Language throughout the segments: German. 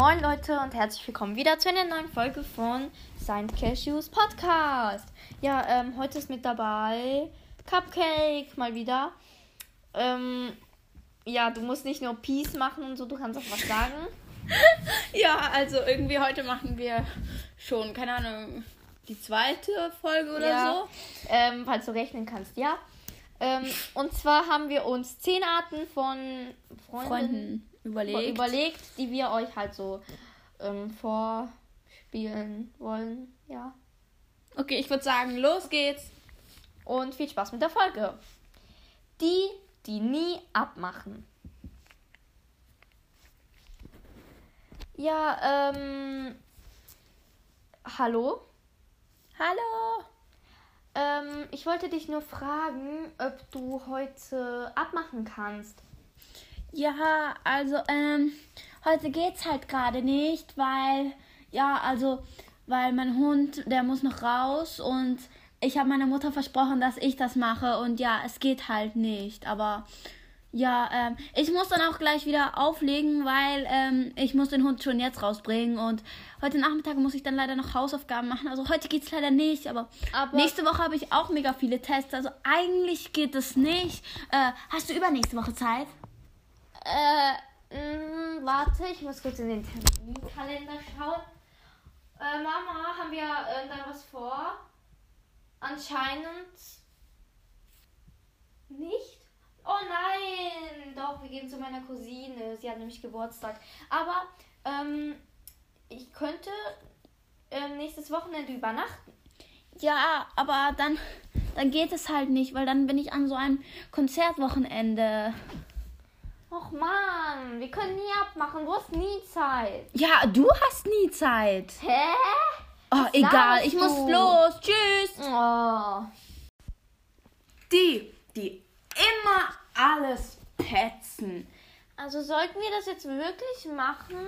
moin Leute und herzlich willkommen wieder zu einer neuen Folge von Saint Cashews Podcast. Ja, ähm, heute ist mit dabei Cupcake mal wieder. Ähm, ja, du musst nicht nur Peace machen und so, du kannst auch was sagen. Ja, also irgendwie heute machen wir schon, keine Ahnung, die zweite Folge oder ja, so. Ähm, falls du rechnen kannst, ja. Ähm, und zwar haben wir uns zehn Arten von Freunden, Freunden überlegt. überlegt, die wir euch halt so ähm, vorspielen wollen. Ja. Okay, ich würde sagen, los geht's. Und viel Spaß mit der Folge. Die, die nie abmachen. Ja, ähm. Hallo? Hallo. Ähm, ich wollte dich nur fragen, ob du heute abmachen kannst. Ja, also, ähm, heute geht's halt gerade nicht, weil, ja, also, weil mein Hund, der muss noch raus und ich habe meiner Mutter versprochen, dass ich das mache und ja, es geht halt nicht, aber ja, ähm, ich muss dann auch gleich wieder auflegen, weil ähm, ich muss den Hund schon jetzt rausbringen und heute Nachmittag muss ich dann leider noch Hausaufgaben machen. Also heute geht's leider nicht, aber, Aber- nächste Woche habe ich auch mega viele Tests. Also eigentlich geht es nicht. Äh, hast du übernächste Woche Zeit? Äh, mh, warte, ich muss kurz in den Terminkalender schauen. Äh, Mama, haben wir äh, da was vor? Anscheinend nicht. Oh nein, doch, wir gehen zu meiner Cousine. Sie hat nämlich Geburtstag. Aber ähm, ich könnte ähm, nächstes Wochenende übernachten. Ja, aber dann, dann geht es halt nicht, weil dann bin ich an so einem Konzertwochenende. Och man, wir können nie abmachen. Du hast nie Zeit. Ja, du hast nie Zeit. Hä? Oh, Was egal, ich muss du? los. Tschüss. Oh. Die, die immer alles petzen. Also sollten wir das jetzt wirklich machen?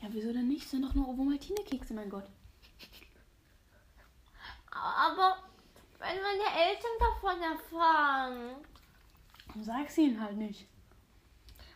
Ja, wieso denn nicht? Sind doch nur Ovomaltine-Kekse, mein Gott. Aber wenn meine Eltern davon erfahren. Sag's ihnen halt nicht.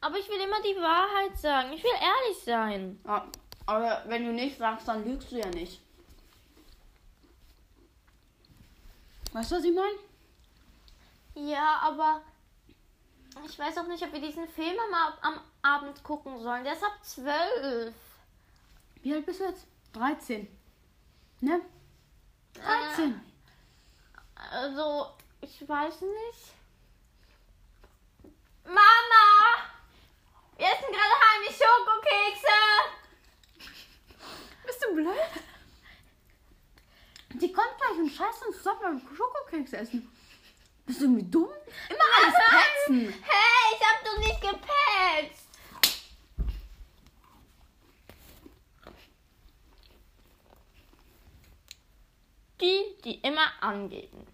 Aber ich will immer die Wahrheit sagen. Ich will ehrlich sein. Ja, aber wenn du nicht sagst, dann lügst du ja nicht. Weißt du, was ich meine? Ja, aber ich weiß auch nicht, ob wir diesen Film am, am Abend gucken sollen. Der ist ab 12. Wie alt bist du jetzt? 13. Ne? 13. Also, ich weiß nicht. Mama! Wir essen gerade heimlich Schokokekse! Bist du blöd? Die kommt gleich und scheißt uns zusammen beim Schokokeks essen. Bist du irgendwie dumm? Immer alles petzen. Hey, ich hab doch nicht gepetzt! Die, die immer angeben.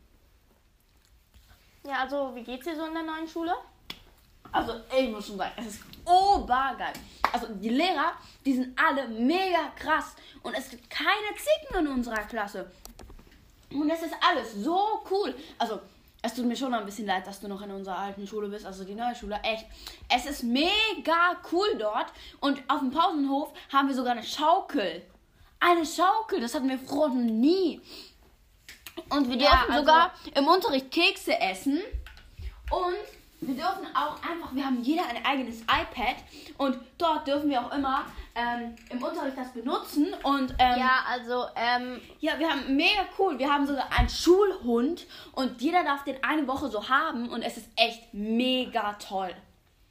Ja, also, wie geht's dir so in der neuen Schule? Also, ich muss schon sagen, es ist obergeil. Also, die Lehrer, die sind alle mega krass. Und es gibt keine Zicken in unserer Klasse. Und es ist alles so cool. Also, es tut mir schon ein bisschen leid, dass du noch in unserer alten Schule bist, also die neue Schule. Echt. Es ist mega cool dort. Und auf dem Pausenhof haben wir sogar eine Schaukel. Eine Schaukel, das hatten wir früher noch nie. Und wir Ja, dürfen also- sogar im Unterricht Kekse essen. Und wir dürfen auch einfach, wir haben jeder ein eigenes iPad. Und dort dürfen wir auch immer ähm, im Unterricht das benutzen. Und ähm, Ja, also, ähm, ja, wir haben mega cool. Wir haben sogar einen Schulhund und jeder darf den eine Woche so haben und es ist echt mega toll.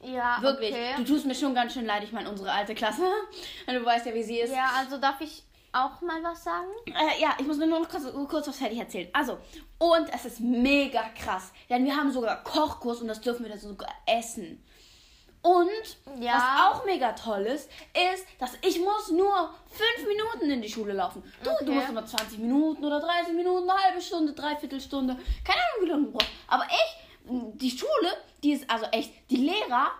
ja, Wirklich. Okay. Du tust mir schon ganz schön leid, ich meine unsere alte Klasse. Und du weißt ja, wie sie ist. Ja, also darf ich auch mal was sagen? Äh, ja, ich muss mir nur noch kurz, kurz was fertig erzählen. Also, und es ist mega krass. Denn wir haben sogar Kochkurs und das dürfen wir dann sogar essen. Und Ja. was auch mega toll ist, ist, dass ich muss nur fünf Minuten in die Schule laufen. Du, du Okay. musst immer 20 Minuten oder 30 Minuten, eine halbe Stunde, dreiviertel Stunde. Keine Ahnung, wie lange du brauchst. Aber ich, die Schule, die ist also echt, die Lehrer,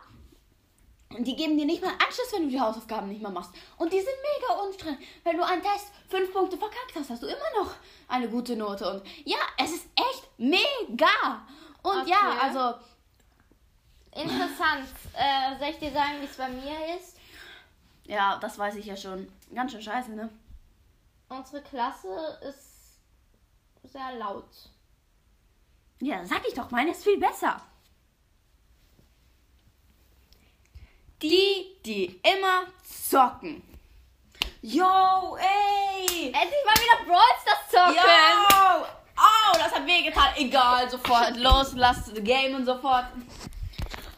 die geben dir nicht mal einen Anschluss, wenn du die Hausaufgaben nicht mehr machst. Und die sind mega unstreng. Wenn du einen Test fünf Punkte verkackt hast, hast du immer noch eine gute Note. Und ja, es ist echt mega. Und Okay. ja, also Interessant. Äh, soll ich dir sagen, wie es bei mir ist? Ja, das weiß ich ja schon. Ganz schön scheiße, ne? Unsere Klasse ist sehr laut. Ja, sag ich doch, meine ist viel besser. Die, die immer zocken. Yo, ey! Endlich mal wieder Brawl Stars zocken! Yo! Oh, das hat wehgetan. Egal, sofort los, lass the game und sofort.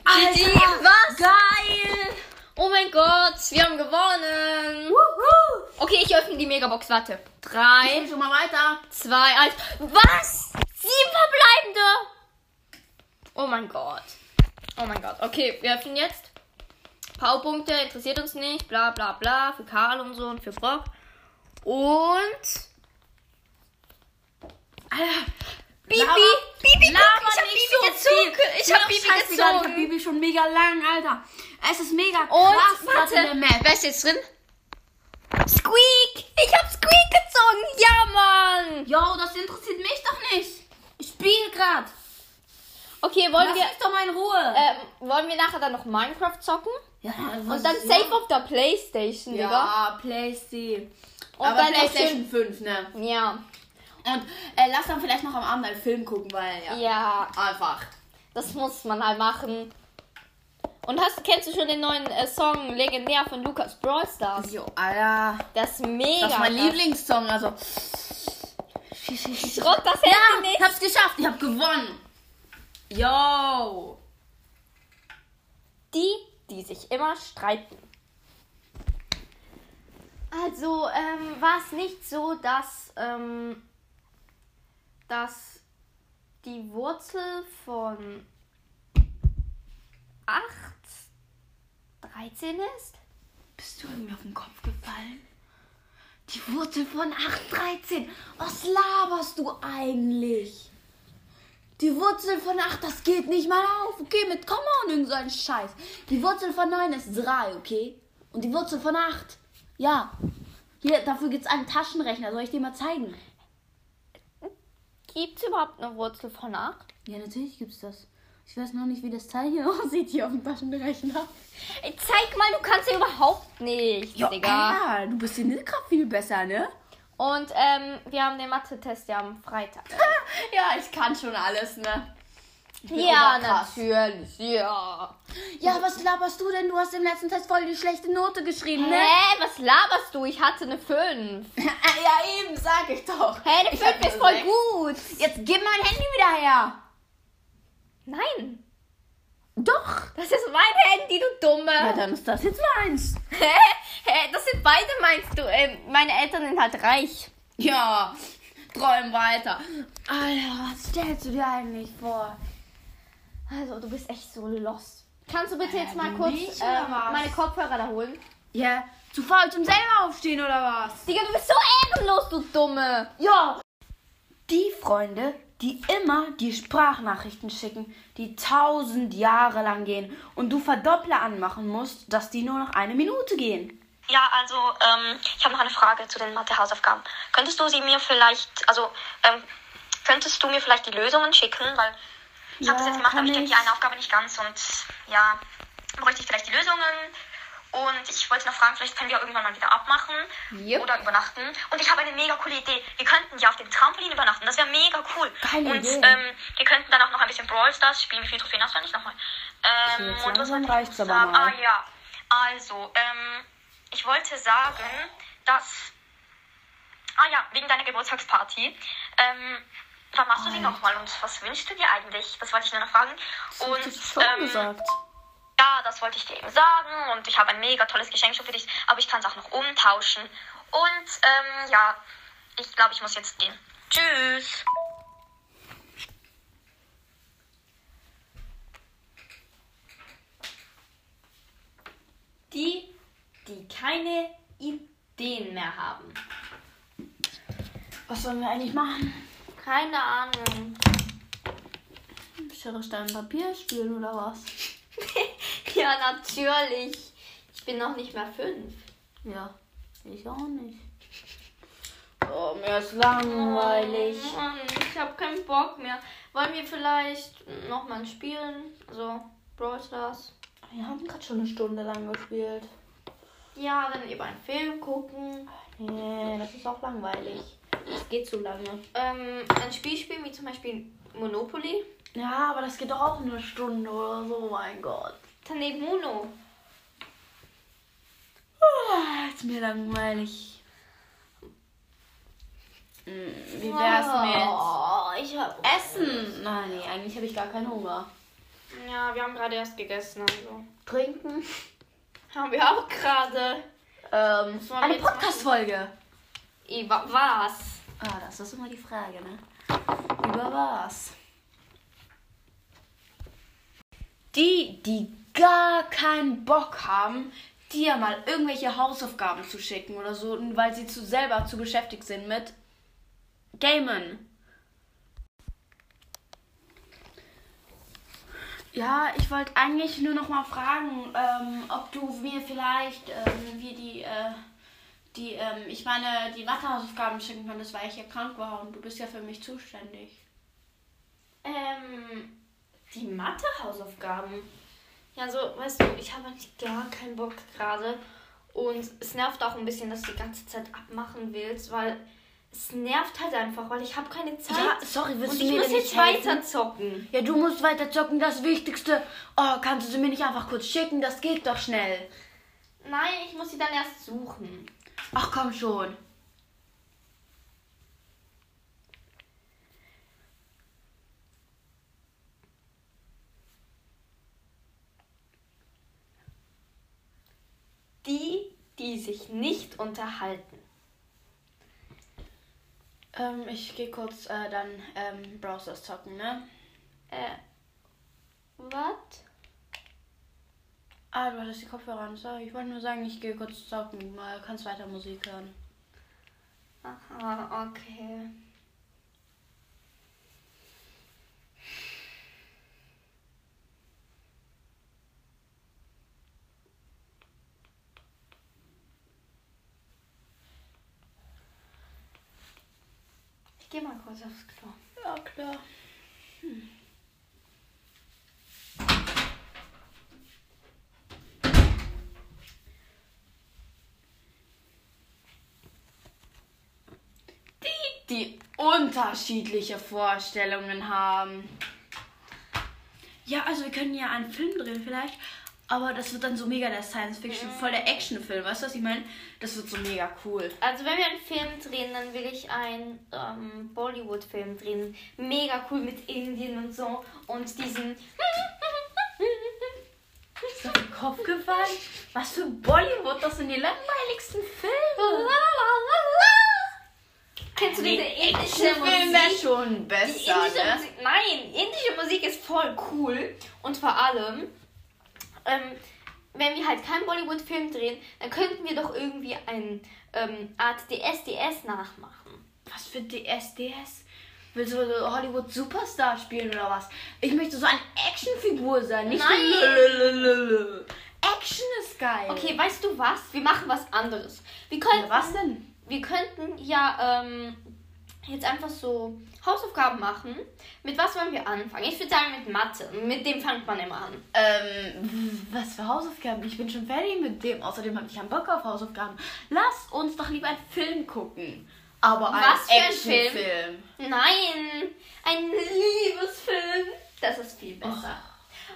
GG, was? Geil! Oh mein Gott, wir haben gewonnen! Wuhu! Okay, ich öffne die Megabox, warte. Ich Drei, bin schon mal weiter. zwei, eins. Was? Sieben verbleibende! Oh mein Gott. Oh mein Gott. Okay, wir öffnen jetzt. Powerpunkte interessiert uns nicht. Bla bla bla. Für Karl und so und für Brock. Und. Alter, Bibi! Bibi! laber guck, ich hab Bibi so gezogen! viel. Ich hab Bibi scheißegal, Ich hab gezogen! Bibi schon mega lang, Alter. Es ist mega Und krass, was in der warte, Map. wer ist jetzt drin? Squeak! Ich hab Squeak gezogen! Ja, Mann! Yo, das interessiert mich doch nicht. Ich spiele grad. Okay, wollen Lass wir, mich doch mal in Ruhe. ähm, wollen wir nachher dann noch Minecraft zocken? Ja, Und dann safe auf der Playstation, Digga. Ja, Playstation. Und Aber dann Playstation 5, ne? Ja. Und äh, lass dann vielleicht noch am Abend einen Film gucken, weil ja. Ja, Einfach. das muss man halt machen. Und hast, kennst du schon den neuen äh, Song Legendär von Lukas Brawl Stars? Jo, Alter. Das ist mega. Das ist mein. Lieblingssong, also. Schrott das Handy Ja, nicht. ich hab's geschafft, ich hab gewonnen. Yo. Die, die sich immer streiten. Also ähm, war es nicht so, dass, ähm, dass die Wurzel von 8 13 ist? Bist du irgendwie auf den Kopf gefallen? Die Wurzel von 813. Was laberst du eigentlich? Die Wurzel von 8, das geht nicht mal auf. Okay, mit Komma und irgend so ein Scheiß. Die Wurzel von 9 ist 3, okay? Und die Wurzel von 8, ja. Hier, dafür gibt's einen Taschenrechner. Soll ich dir mal zeigen? Gibt es überhaupt eine Wurzel von 8? Ja, natürlich gibt's das. Ich weiß noch nicht, wie das Teil hier aussieht, hier auf dem Taschenrechner. Ey, zeig mal, du kannst ja überhaupt nicht, Ja, Digga. ja, du bist in Kraft viel besser, ne? Und ähm, wir haben den Mathe-Test ja am Freitag. Ja, ich kann schon alles, ne? Ja, natürlich, ja. Ja, was laberst du denn? Du hast im letzten Test voll die schlechte Note geschrieben, ne? Hä, was laberst du? Ich hatte eine 5. ja, eben, sag ich doch. Hä, eine Ich 5 hab ist voll sechs. gut. Jetzt gib mein Handy wieder her. Nein, Doch. das ist mein Handy, du Dumme. Ja, dann ist das jetzt meins. Hä? Hä, das sind beide meinst du? Ähm, meine Eltern sind halt reich. Ja, träum weiter. Alter, was stellst du dir eigentlich vor? Also, du bist echt so lost. Kannst du bitte jetzt mal kurz nicht, was? meine Kopfhörer da holen? Ja, zu faul zum selber aufstehen, oder was? Digga, du bist so ehrenlos, du Dumme. Ja. Die Freunde, die immer die Sprachnachrichten schicken, die tausend Jahre lang gehen und du Verdoppler anmachen musst, dass die nur noch eine Minute gehen. Ja, also ähm, ich habe noch eine Frage zu den Mathe-Hausaufgaben. Könntest du sie mir vielleicht, also ähm, könntest du mir vielleicht die Lösungen schicken, weil ich habe das Ja, jetzt gemacht, aber ich kenne die eine Aufgabe nicht ganz und ja, bräuchte ich vielleicht die Lösungen. Und ich wollte noch fragen, vielleicht können wir irgendwann mal wieder abmachen Yep. oder übernachten. Und ich habe eine mega coole Idee. Wir könnten ja auf dem Trampolin übernachten. Das wäre mega cool. Geile und ähm, wir könnten dann auch noch ein bisschen Brawl Stars spielen. Wie viele Trophäen hast du eigentlich nochmal? Ähm, und was langsam wollte ich reicht's aber sagen? mal. Ah ja, also, ähm, ich wollte sagen, dass. Ah ja, wegen deiner Geburtstagsparty. Ähm, wann machst du die nochmal und was wünschst du dir eigentlich? Das wollte ich nur noch fragen. Und ähm, ja, das wollte ich dir eben sagen und ich habe ein mega tolles Geschenk schon für dich, aber ich kann es auch noch umtauschen. Und ähm, ja, ich glaube, ich muss jetzt gehen. Tschüss. Die, die keine Ideen mehr haben. Was sollen wir eigentlich machen? Keine Ahnung. Schere, Stein, Papier spielen oder was? ja, natürlich. Ich bin noch nicht mehr fünf. Ja, ich auch nicht. Oh, mir ist langweilig. Oh Mann, ich habe keinen Bock mehr. Wollen wir vielleicht nochmal spielen? Also, Brawl Stars. Wir haben gerade schon eine Stunde lang gespielt. Ja, dann eben einen Film gucken. Nee, das ist auch langweilig. Das geht zu lange. Ähm, ein Spiel spielen, wie zum Beispiel Monopoly. Ja, aber das geht doch auch eine Stunde oder so, mein Gott. Daneben Uno. Oh, ist mir langweilig. Hm, Wie wär's mit Oh, ich hab Essen? Nein, nee, eigentlich habe ich gar keinen Hunger. Ja, wir haben gerade erst gegessen, also. Trinken? Haben wir auch gerade. Ähm, eine? Podcast-Folge. Über was? Ah, das ist immer die Frage, ne? Über was? Die, die gar keinen Bock haben, dir mal irgendwelche Hausaufgaben zu schicken oder so, weil sie zu selber zu beschäftigt sind mit Gamen. Ja, ich wollte eigentlich nur noch mal fragen, ähm, ob du mir vielleicht ähm, wie die, äh, die, ähm, ich meine, die Mathehausaufgaben schicken könntest, weil ich ja krank war und du bist ja für mich zuständig. Ähm, die Mathe-Hausaufgaben. Ja, so, weißt du, ich habe eigentlich gar keinen Bock gerade. Und es nervt auch ein bisschen, dass du die ganze Zeit abmachen willst, weil es nervt halt einfach, weil ich habe keine Zeit. Ja, sorry, willst und du ich mir muss jetzt weiter zocken. Ja, du musst weiter zocken, das Wichtigste. Oh, kannst du sie mir nicht einfach kurz schicken? Das geht doch schnell. Nein, ich muss sie dann erst suchen. Ach komm schon. Die, die sich nicht unterhalten. Ähm, ich gehe kurz äh, dann ähm, Browsers zocken, ne? Äh, was? Ah, du hattest die Kopfhörer an. Sorry, ich wollte nur sagen, ich gehe kurz zocken. Mal kannst weiter Musik hören. Aha, okay. Kurz aufs Klo. Ja, klar. Die, die unterschiedliche Vorstellungen haben. Ja, also wir können ja einen Film drehen vielleicht, aber das wird dann so mega der Science-Fiction, voll der Actionfilm, weißt du, was ich meine? Das wird so mega cool. Also wenn wir einen Film drehen, dann will ich einen ähm, Bollywood-Film drehen. Mega cool mit Indien und so. Und diesen... Ist auf den Kopf gefallen? Was für Bollywood, das sind die langweiligsten Filme. Kennst du diese indische wäre Musik? schon Die besser, indische ne? Musik, nein, indische Musik ist voll cool. Und vor allem, ähm, wenn wir halt keinen Bollywood-Film drehen, dann könnten wir doch irgendwie eine ähm, Art DSDS nachmachen. Was für DSDS? Willst du Hollywood Superstar spielen oder was? Ich möchte so eine Actionfigur sein, nicht Nein. so. Action ist geil. Okay, weißt du was? Wir machen was anderes. Wir könnten, Ja, was denn? wir könnten ja ähm, jetzt einfach so Hausaufgaben machen. Mit was wollen wir anfangen? Ich würde sagen mit Mathe. Mit dem fängt man immer an. Ähm, was für Hausaufgaben? Ich bin schon fertig mit dem. Außerdem habe ich keinen Bock auf Hausaufgaben. Lass uns doch lieber einen Film gucken. Aber Was ein Film? Actionfilm. Nein, ein Liebesfilm. Das ist viel besser.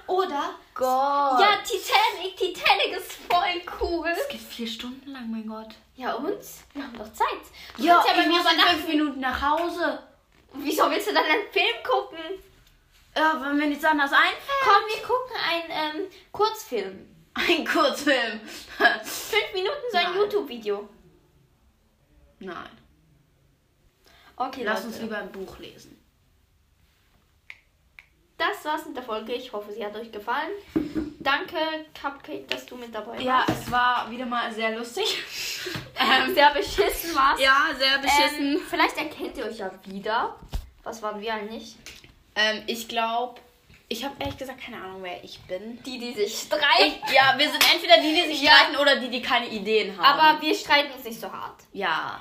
Oder? Gott. Ja, Titanic. Titanic ist voll cool. Es geht vier Stunden lang, mein Gott. Ja, und? Wir haben doch Zeit. Du Ja, ja bei ich mir muss in fünf Minuten nach Hause. Wieso willst du dann einen Film gucken? Ja, wenn mir nichts anderes einfällt. Komm, wir gucken einen ähm, Kurzfilm. Ein Kurzfilm. Fünf Minuten so ein. YouTube-Video. Nein. Okay, Lass Leute. uns lieber ein Buch lesen. Das war's mit der Folge. Ich hoffe, sie hat euch gefallen. Danke, Cupcake, dass du mit dabei Ja, warst. es war wieder mal sehr lustig. ähm, Sehr beschissen war's. ja, sehr beschissen. Ähm, vielleicht erkennt ihr euch ja wieder. Was waren wir eigentlich? Ähm, ich glaube, ich habe ehrlich gesagt keine Ahnung, wer ich bin. Die, die sich streiten. Ich, ja, wir sind entweder die, die sich Ja. streiten oder die, die keine Ideen haben. Aber wir streiten uns nicht so hart. ja.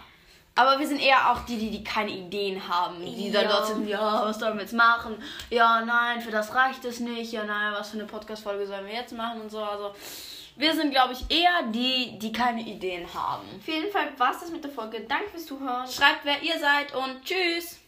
Aber wir sind eher auch die, die, die keine Ideen haben. Die Ja. dann dort sind, ja, was sollen wir jetzt machen? Ja, nein, für das reicht es nicht. Ja, nein, was für eine Podcast-Folge sollen wir jetzt machen und so. Also, Wir sind, glaube ich, eher die, die keine Ideen haben. Auf jeden Fall war es das mit der Folge. Danke fürs Zuhören. Schreibt, wer ihr seid und tschüss.